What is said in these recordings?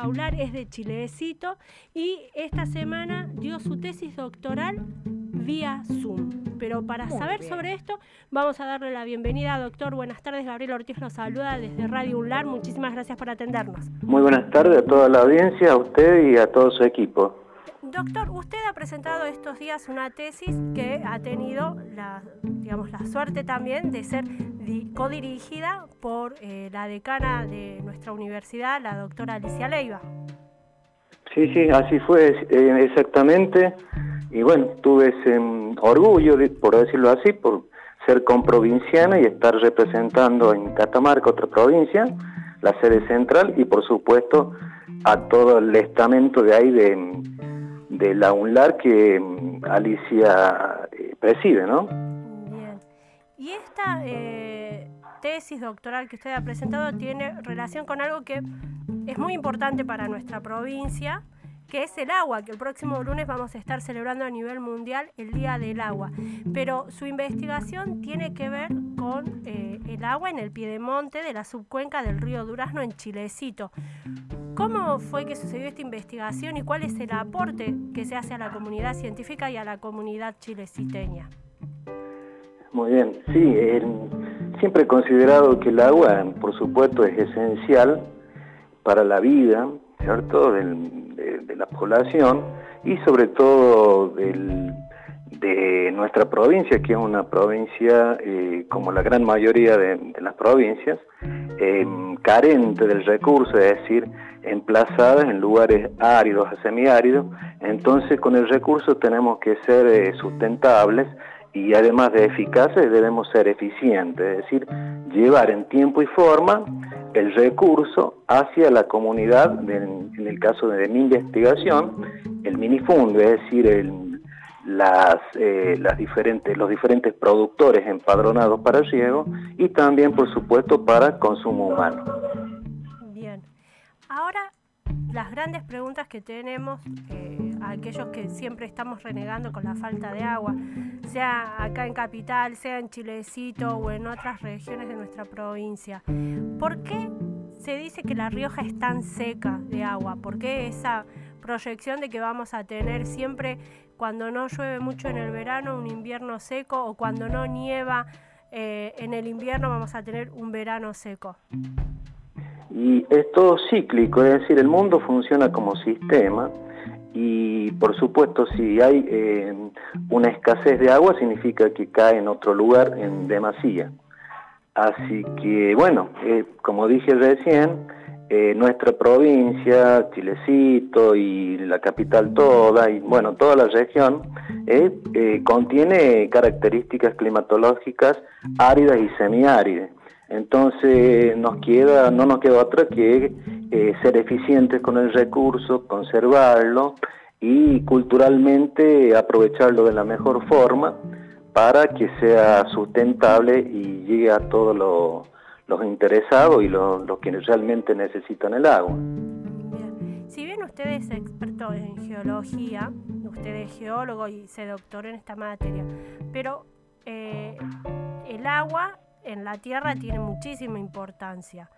Jaular es de Chilecito y esta semana dio su tesis doctoral vía Zoom. Pero para saber sobre esto, vamos a darle la bienvenida, doctor. Buenas tardes, Gabriel Ortiz lo saluda desde Radio UNLAR. Muchísimas gracias por atendernos. Muy buenas tardes a toda la audiencia, a usted y a todo su equipo. Doctor, usted ha presentado estos días una tesis que ha tenido la, digamos, la suerte también de ser codirigida por eh, la decana de nuestra universidad, la doctora Alicia Leiva. Sí, sí, así fue eh, exactamente. Y bueno, tuve ese mm, orgullo, por decirlo así, por ser comprovinciana y estar representando en Catamarca, otra provincia, la sede central y por supuesto a todo el estamento de ahí de, de la UNLAR que mm, Alicia eh, preside, ¿no? Y esta eh, tesis doctoral que usted ha presentado tiene relación con algo que es muy importante para nuestra provincia, que es el agua, que el próximo lunes vamos a estar celebrando a nivel mundial el Día del Agua. Pero su investigación tiene que ver con eh, el agua en el piedemonte de la subcuenca del río Durazno en Chilecito. ¿Cómo fue que sucedió esta investigación y cuál es el aporte que se hace a la comunidad científica y a la comunidad chileciteña? Muy bien, sí, siempre he considerado que el agua, por supuesto, es esencial para la vida, ¿cierto?, de, la población y sobre todo de nuestra provincia, que es una provincia, eh, como la gran mayoría de, las provincias, em, carente del recurso, es decir, emplazadas en lugares áridos a semiáridos, entonces con el recurso tenemos que ser eh, sustentables y además de eficaces debemos ser eficientes, es decir, llevar en tiempo y forma el recurso hacia la comunidad, en, el caso de, mi investigación, el minifundo, es decir, las, eh, las diferentes, los diferentes productores empadronados para riego y también, por supuesto, para consumo humano. Bien. Ahora, las grandes preguntas que tenemos, eh, aquellos que siempre estamos renegando con la falta de agua, sea acá en Capital, sea en Chilecito o en otras regiones de nuestra provincia. ¿Por qué se dice que La Rioja es tan seca de agua? ¿Por qué esa proyección de que vamos a tener siempre, cuando no llueve mucho en el verano, un invierno seco o cuando no nieva eh, en el invierno vamos a tener un verano seco? Y es todo cíclico, es decir, el mundo funciona como sistema y por supuesto si hay eh, una escasez de agua significa que cae en otro lugar en demasía. Así que bueno, eh, como dije recién, eh, nuestra provincia, Chilecito y la capital toda, y bueno, toda la región, contiene características climatológicas áridas y semiáridas. Entonces nos queda, no nos queda otra que eh, ser eficientes con el recurso, conservarlo y culturalmente aprovecharlo de la mejor forma para que sea sustentable y llegue a todos los interesados y los, quienes realmente necesitan el agua. Si bien usted es experto en geología, usted es geólogo y se doctoró en esta materia, pero eh, el agua en la tierra tiene muchísima importancia.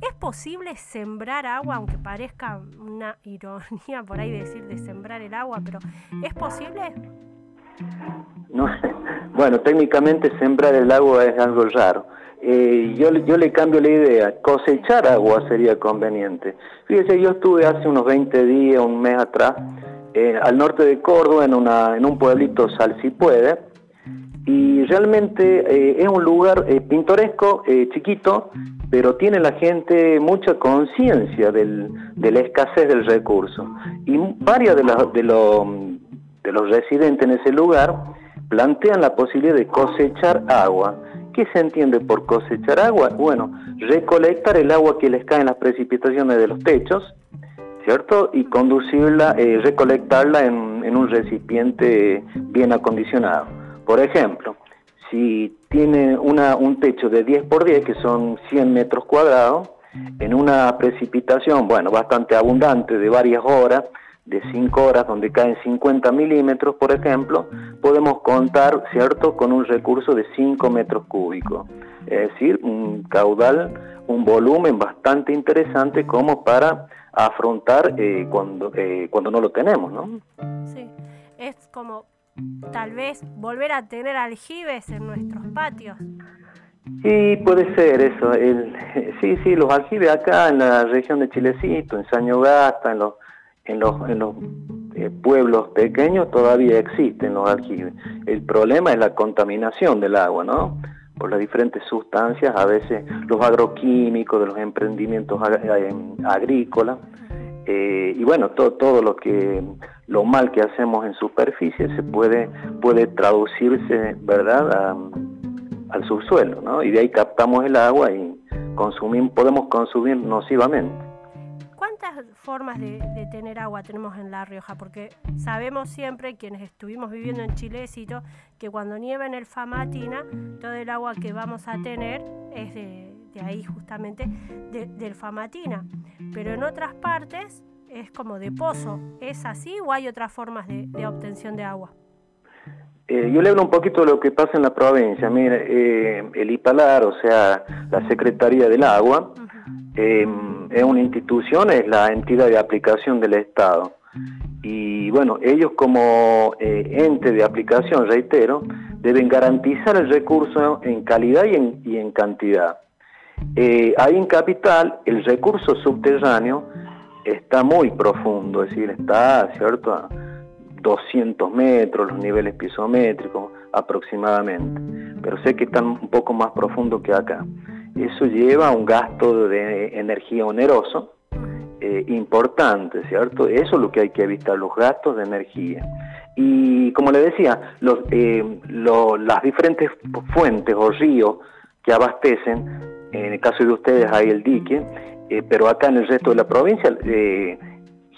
¿Es posible sembrar agua, aunque parezca una ironía por ahí decir de sembrar el agua, pero ¿es posible? No, bueno, técnicamente sembrar el agua es algo raro. Eh, yo, yo le cambio la idea, cosechar agua sería conveniente. Fíjese, yo estuve hace unos 20 días, un mes atrás, eh, al norte de Córdoba, en, una, en un pueblito Salsipuede, y realmente eh, es un lugar eh, pintoresco, eh, chiquito, pero tiene la gente mucha conciencia de la escasez del recurso. Y varios de, los residentes en ese lugar plantean la posibilidad de cosechar agua. ¿Qué se entiende por cosechar agua? Bueno, recolectar el agua que les cae en las precipitaciones de los techos, ¿cierto? Y conducirla, recolectarla en un recipiente bien acondicionado. Por ejemplo, si tiene un techo de 10 por 10, que son 100 metros cuadrados, en una precipitación, bueno, bastante abundante de varias horas, de 5 horas, donde caen 50 milímetros, por ejemplo, podemos contar, ¿cierto?, con un recurso de 5 metros cúbicos. Es decir, un caudal, un volumen bastante interesante como para afrontar eh, cuando, eh, cuando no lo tenemos, ¿no? Sí, es como tal vez volver a tener aljibes en nuestros patios. Sí, puede ser eso. El, sí, sí, los aljibes acá en la región de Chilecito, en Sañogasta, en los, en los, en los eh, pueblos pequeños todavía existen los aljibes. El problema es la contaminación del agua, ¿no? Por las diferentes sustancias, a veces los agroquímicos de los emprendimientos eh, agrícolas. Eh, y bueno, todo, todo lo que lo mal que hacemos en superficie se puede, puede traducirse, ¿verdad?, al subsuelo, ¿no? Y de ahí captamos el agua y consumimos, podemos consumir nocivamente. ¿Cuántas formas de, tener agua tenemos en La Rioja? Porque sabemos siempre, quienes estuvimos viviendo en Chilecito, que cuando nieva en el Famatina, todo el agua que vamos a tener es de, ahí justamente, del Famatina. Pero en otras partes es como de pozo. ¿Es así o hay otras formas de, obtención de agua? Eh, yo le hablo un poquito de lo que pasa en la provincia. Mire, eh, el IPALAR, o sea, la Secretaría del Agua, em, es una institución, es la entidad de aplicación del Estado. Y bueno, ellos como eh, ente de aplicación, reitero, deben garantizar el recurso en calidad y en, y en cantidad. Ahí en Capital, el recurso subterráneo está muy profundo, es decir, está, ¿cierto?, a 200 metros, los niveles pisométricos aproximadamente, pero sé que están un poco más profundo que acá. Eso lleva a un gasto de energía oneroso eh, importante, ¿cierto? Eso es lo que hay que evitar, los gastos de energía. Y como le decía, eh, las diferentes fuentes o ríos que abastecen, en el caso de ustedes hay el dique, eh, pero acá en el resto de la provincia eh,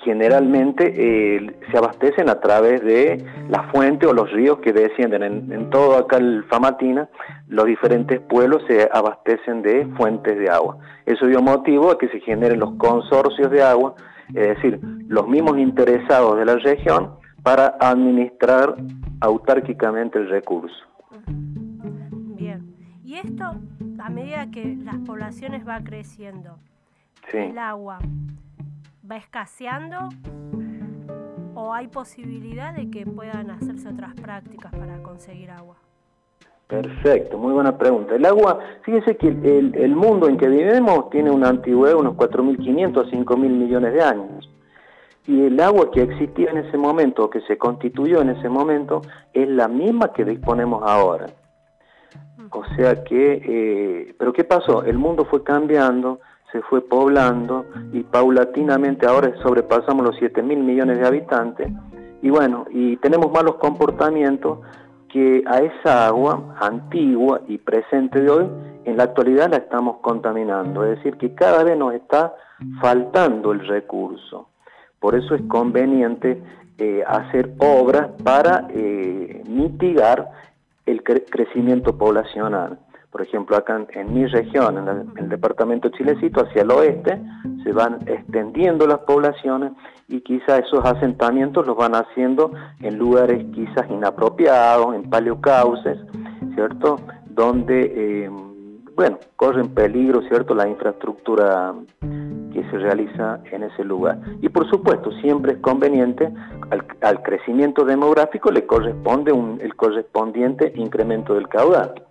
generalmente eh, se abastecen a través de la fuente o los ríos que descienden. En, todo acá el Famatina, los diferentes pueblos se abastecen de fuentes de agua. Eso dio motivo a que se generen los consorcios de agua, es decir, los mismos interesados de la región para administrar autárquicamente el recurso. Bien, y esto a medida que las poblaciones va creciendo, el agua va escaseando o hay posibilidad de que puedan hacerse otras prácticas para conseguir agua? Perfecto, muy buena pregunta. El agua, fíjese que el, mundo en que vivimos tiene una antigüedad de unos 4.500 a 5.000 millones de años. Y el agua que existía en ese momento, que se constituyó en ese momento, es la misma que disponemos ahora. O sea que, eh, pero ¿qué pasó? El mundo fue cambiando, se fue poblando y paulatinamente ahora sobrepasamos los 7 mil millones de habitantes y bueno, y tenemos malos comportamientos que a esa agua antigua y presente de hoy, en la actualidad la estamos contaminando, es decir, que cada vez nos está faltando el recurso. Por eso es conveniente eh, hacer obras para eh, mitigar el crecimiento poblacional. Por ejemplo, acá en, mi región, en, el departamento Chilecito, hacia el oeste, se van extendiendo las poblaciones y quizás esos asentamientos los van haciendo en lugares quizás inapropiados, en paleocauces, ¿cierto? Donde, eh, bueno, corren peligro, ¿cierto?, la infraestructura se realiza en ese lugar. Y por supuesto, siempre es conveniente, al, crecimiento demográfico le corresponde un, el correspondiente incremento del caudal.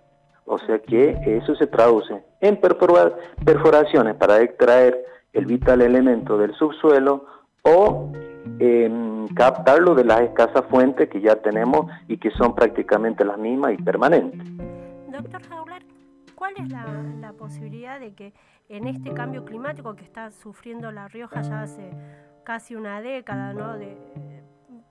O sea que eso se traduce en perforaciones para extraer el vital elemento del subsuelo o en captarlo de las escasas fuentes que ya tenemos y que son prácticamente las mismas y permanentes. Doctor Jauler, ¿cuál es la, la posibilidad de que en este cambio climático que está sufriendo La Rioja ya hace casi una década, ¿no? De,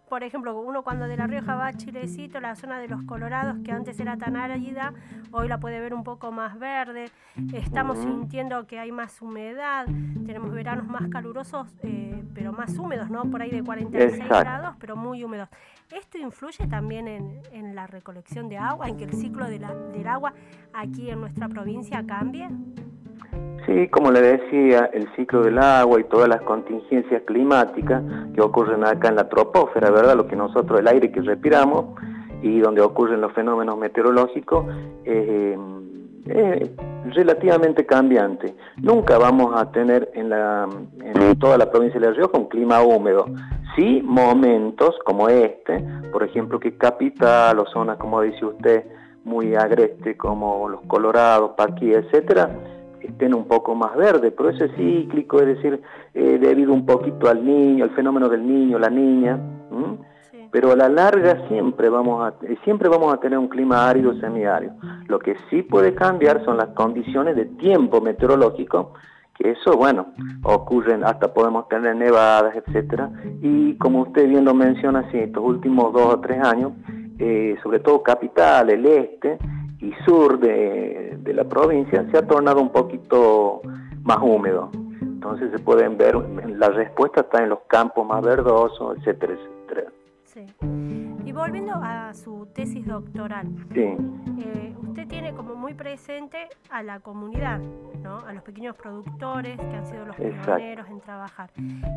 por ejemplo, uno cuando de La Rioja va a Chilecito, la zona de los Colorados, que antes era tan árida, hoy la puede ver un poco más verde. Estamos sintiendo que hay más humedad, tenemos veranos más calurosos, eh, pero más húmedos, ¿no? Por ahí de 46 grados, pero muy húmedos. ¿Esto influye también en, la recolección de agua, en que el ciclo del agua aquí en nuestra provincia cambie? Sí, como le decía, el ciclo del agua y todas las contingencias climáticas que ocurren acá en la tropósfera, ¿verdad? Lo que nosotros, el aire que respiramos y donde ocurren los fenómenos meteorológicos, eh, es relativamente cambiante. Nunca vamos a tener en, la, en toda la provincia de La Rioja un clima húmedo. Sí, momentos como este, por ejemplo, que capital o zonas, como dice usted, muy agreste como los Colorados, Paqui, etcétera, estén un poco más verdes, pero eso es cíclico, es decir, eh, debido un poquito al niño, al fenómeno del niño, la niña, pero a la larga siempre vamos a eh, siempre vamos a tener un clima árido semiárido. Lo que sí puede cambiar son las condiciones de tiempo meteorológico, que eso bueno, ocurren hasta podemos tener nevadas, etcétera, y como usted bien lo menciona, sí, estos últimos dos o tres años, eh, sobre todo capital, el este y sur de, de la provincia, se ha tornado un poquito más húmedo. Entonces se pueden ver, la respuesta está en los campos más verdosos, etcétera, etcétera. Y volviendo a su tesis doctoral, eh, usted tiene como muy presente a la comunidad, ¿no? a los pequeños productores que han sido los pioneros en trabajar.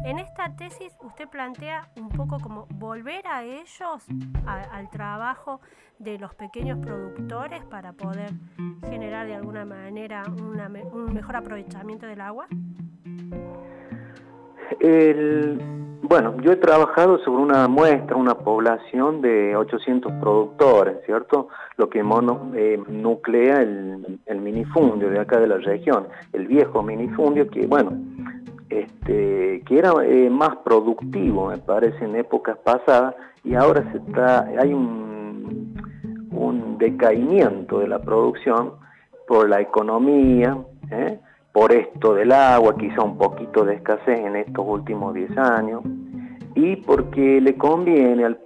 En esta tesis usted plantea un poco como volver a ellos, al trabajo de los pequeños productores para poder generar de alguna manera un mejor aprovechamiento del agua. El bueno, yo he trabajado sobre una muestra, una población de 800 productores, ¿cierto? Lo que mono, eh, nuclea el, minifundio de acá de la región, el viejo minifundio que, bueno, este, que era eh, más productivo, me parece, en épocas pasadas, y ahora se está, hay un, un decaimiento de la producción por la economía, ¿eh? Por esto del agua, quizá un poquito de escasez en estos últimos 10 años, y porque le conviene al,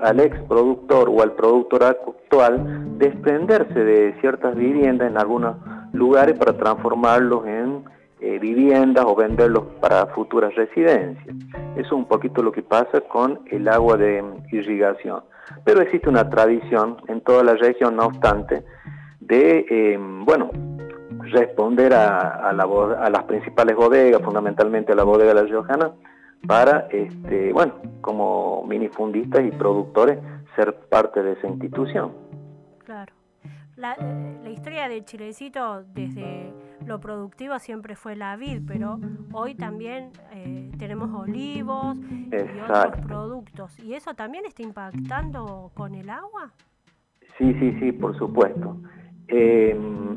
al ex productor o al productor actual desprenderse de ciertas viviendas en algunos lugares para transformarlos en eh, viviendas o venderlos para futuras residencias. Eso es un poquito lo que pasa con el agua de irrigación. Pero existe una tradición en toda la región, no obstante, de, eh, bueno, responder a, a, las principales bodegas, fundamentalmente a la bodega de la Riojana, para, este, bueno, como minifundistas y productores, ser parte de esa institución. Claro. La, la, historia de Chilecito desde lo productivo siempre fue la vid, pero hoy también eh, tenemos olivos y otros productos. ¿Y eso también está impactando con el agua? Sí, sí, sí, por supuesto. Eh,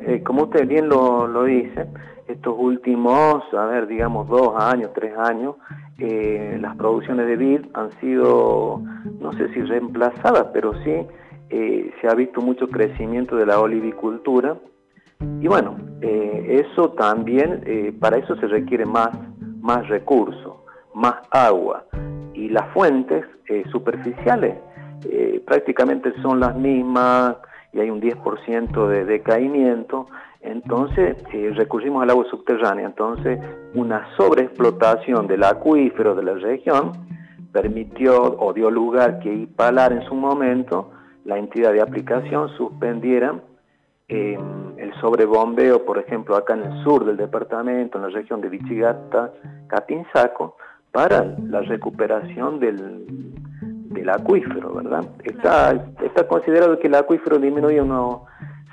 eh, como usted bien lo, dice, estos últimos, a ver, digamos dos años, tres años, eh, las producciones de vid han sido, no sé si reemplazadas, pero sí se ha visto mucho crecimiento de la olivicultura. Y bueno, eso también, para eso se requiere más, más recursos, más agua. Y las fuentes superficiales prácticamente son las mismas, y hay un 10% de decaimiento, entonces eh, recurrimos al agua subterránea. Entonces, una sobreexplotación del acuífero de la región permitió o dio lugar que IPALAR en su momento, la entidad de aplicación, suspendiera em, el sobrebombeo, por ejemplo, acá en el sur del departamento, en la región de Vichigata, Catinzaco, para la recuperación del, del acuífero, ¿verdad? Está, está considerado que el acuífero disminuye unos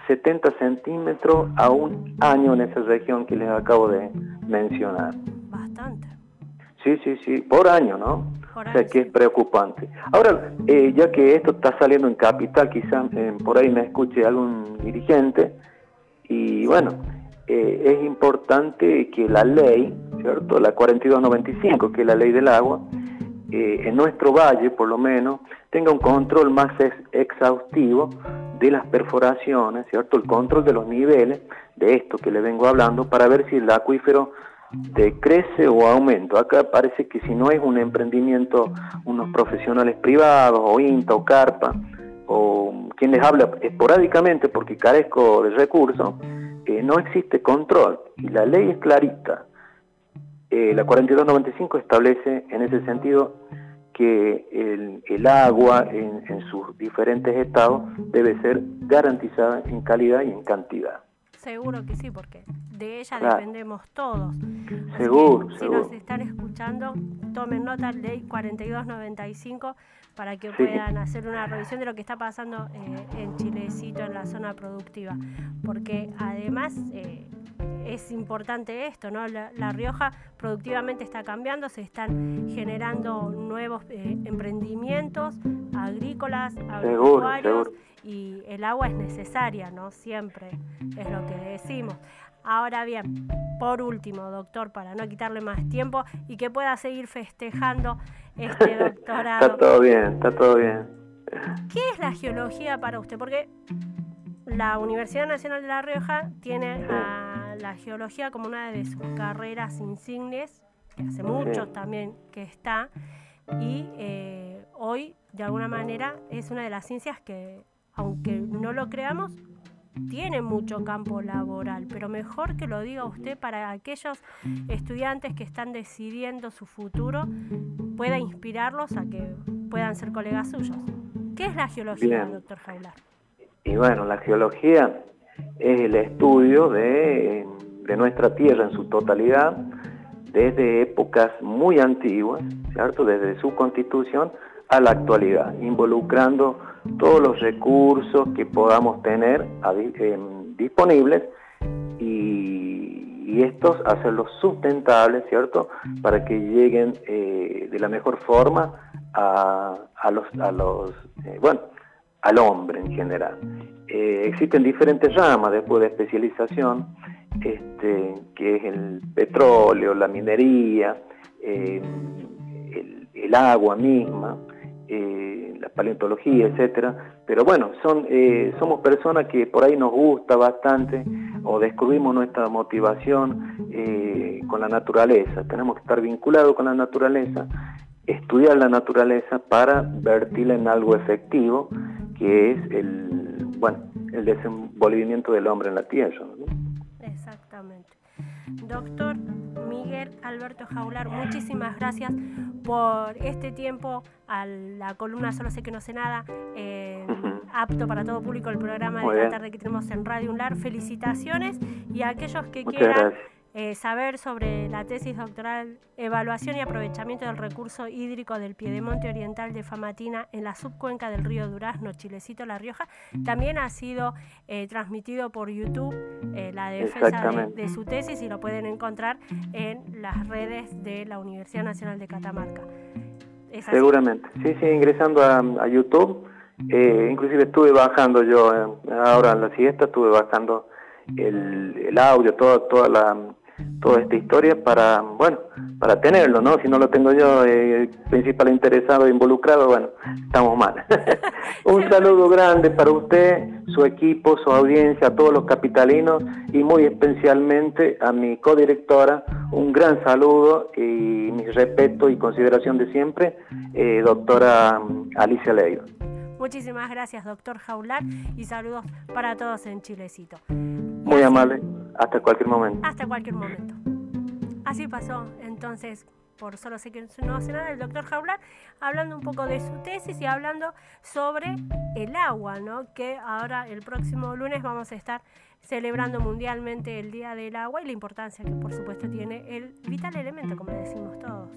70 centímetros a un año en esa región que les acabo de mencionar. Bastante. Sí, sí, sí, por año, ¿no? o sea que es preocupante. Ahora, eh, ya que esto está saliendo en capital, quizás eh, por ahí me escuche algún dirigente, y bueno, eh, es importante que la ley, ¿cierto? La 4295, que es la ley del agua, eh, en nuestro valle, por lo menos, tenga un control más exhaustivo de las perforaciones, ¿cierto? El control de los niveles de esto que le vengo hablando para ver si el acuífero decrece o aumenta. Acá parece que si no es un emprendimiento, unos profesionales privados o INTA o CARPA, o quien les habla esporádicamente porque carezco de recursos, eh, no existe control. Y la ley es clarita. Eh, la 4295 establece en ese sentido que el, agua en, sus diferentes estados debe ser garantizada en calidad y en cantidad. Seguro que sí, porque de ella dependemos todos. Seguro, Si nos están escuchando, tomen nota, ley 4295, para que puedan hacer una revisión de lo que está pasando eh, en Chilecito, en la zona productiva. Porque además... Eh, es importante esto, ¿no? La, Rioja productivamente está cambiando, se están generando nuevos eh, emprendimientos agrícolas, agropecuarios y el agua es necesaria, ¿no? Siempre es lo que decimos. Ahora bien, por último, doctor, para no quitarle más tiempo y que pueda seguir festejando este doctorado. está todo bien, está todo bien. ¿Qué es la geología para usted? Porque la Universidad Nacional de La Rioja tiene a la geología como una de sus carreras insignes, que hace mucho también que está, y eh, hoy de alguna manera es una de las ciencias que, aunque no lo creamos, tiene mucho campo laboral, pero mejor que lo diga usted para aquellos estudiantes que están decidiendo su futuro, pueda inspirarlos a que puedan ser colegas suyos. ¿Qué es la geología, doctor Jaular? Y bueno, la geología es el estudio de, nuestra Tierra en su totalidad, desde épocas muy antiguas, ¿cierto? Desde su constitución a la actualidad, involucrando todos los recursos que podamos tener eh, disponibles y, estos hacerlos sustentables, ¿cierto? Para que lleguen eh, de la mejor forma a, los, a los eh, bueno, al hombre en general. Eh, existen diferentes ramas después de especialización, este, que es el petróleo, la minería, el, agua misma, eh, la paleontología, etcétera. Pero bueno, son, somos personas que por ahí nos gusta bastante o descubrimos nuestra motivación con la naturaleza. Tenemos que estar vinculados con la naturaleza, estudiar la naturaleza para vertirla en algo efectivo que es el, bueno, el desenvolvimiento del hombre en la tierra. Exactamente. Doctor Alberto Jaular, muchísimas gracias por este tiempo. A la columna Solo sé que no sé nada, eh, apto para todo público el programa de la tarde que tenemos en Radio UNLAR. Felicitaciones y a aquellos que quieran eh, saber sobre la tesis doctoral Evaluación y aprovechamiento del recurso hídrico del Piedemonte Oriental de Famatina en la subcuenca del río Durazno, Chilecito, La Rioja. También ha sido eh, transmitido por YouTube eh, la defensa de, su tesis y lo pueden encontrar en las redes de la Universidad Nacional de Catamarca. Seguramente, sí, sí, ingresando a, YouTube. inclusive estuve bajando yo, ahora en la siesta estuve bajando el, el audio, toda, toda la toda esta historia para, bueno, para tenerlo, ¿no? Si no lo tengo yo, eh, principal interesado involucrado, bueno, estamos mal. Un saludo grande para usted, su equipo, su audiencia, a todos los capitalinos y muy especialmente a mi codirectora, un gran saludo y mi respeto y consideración de siempre, eh, doctora Alicia Leiva. Muchísimas gracias, doctor Jaular, y saludos para todos en Chilecito. Muy amable. Hasta cualquier momento. Hasta cualquier momento. Así pasó entonces, por solo sé que no hace nada, el doctor Jaular, hablando un poco de su tesis y hablando sobre el agua, ¿no? Que ahora el próximo lunes vamos a estar celebrando mundialmente el Día del Agua y la importancia que por supuesto tiene el vital elemento, como decimos todos.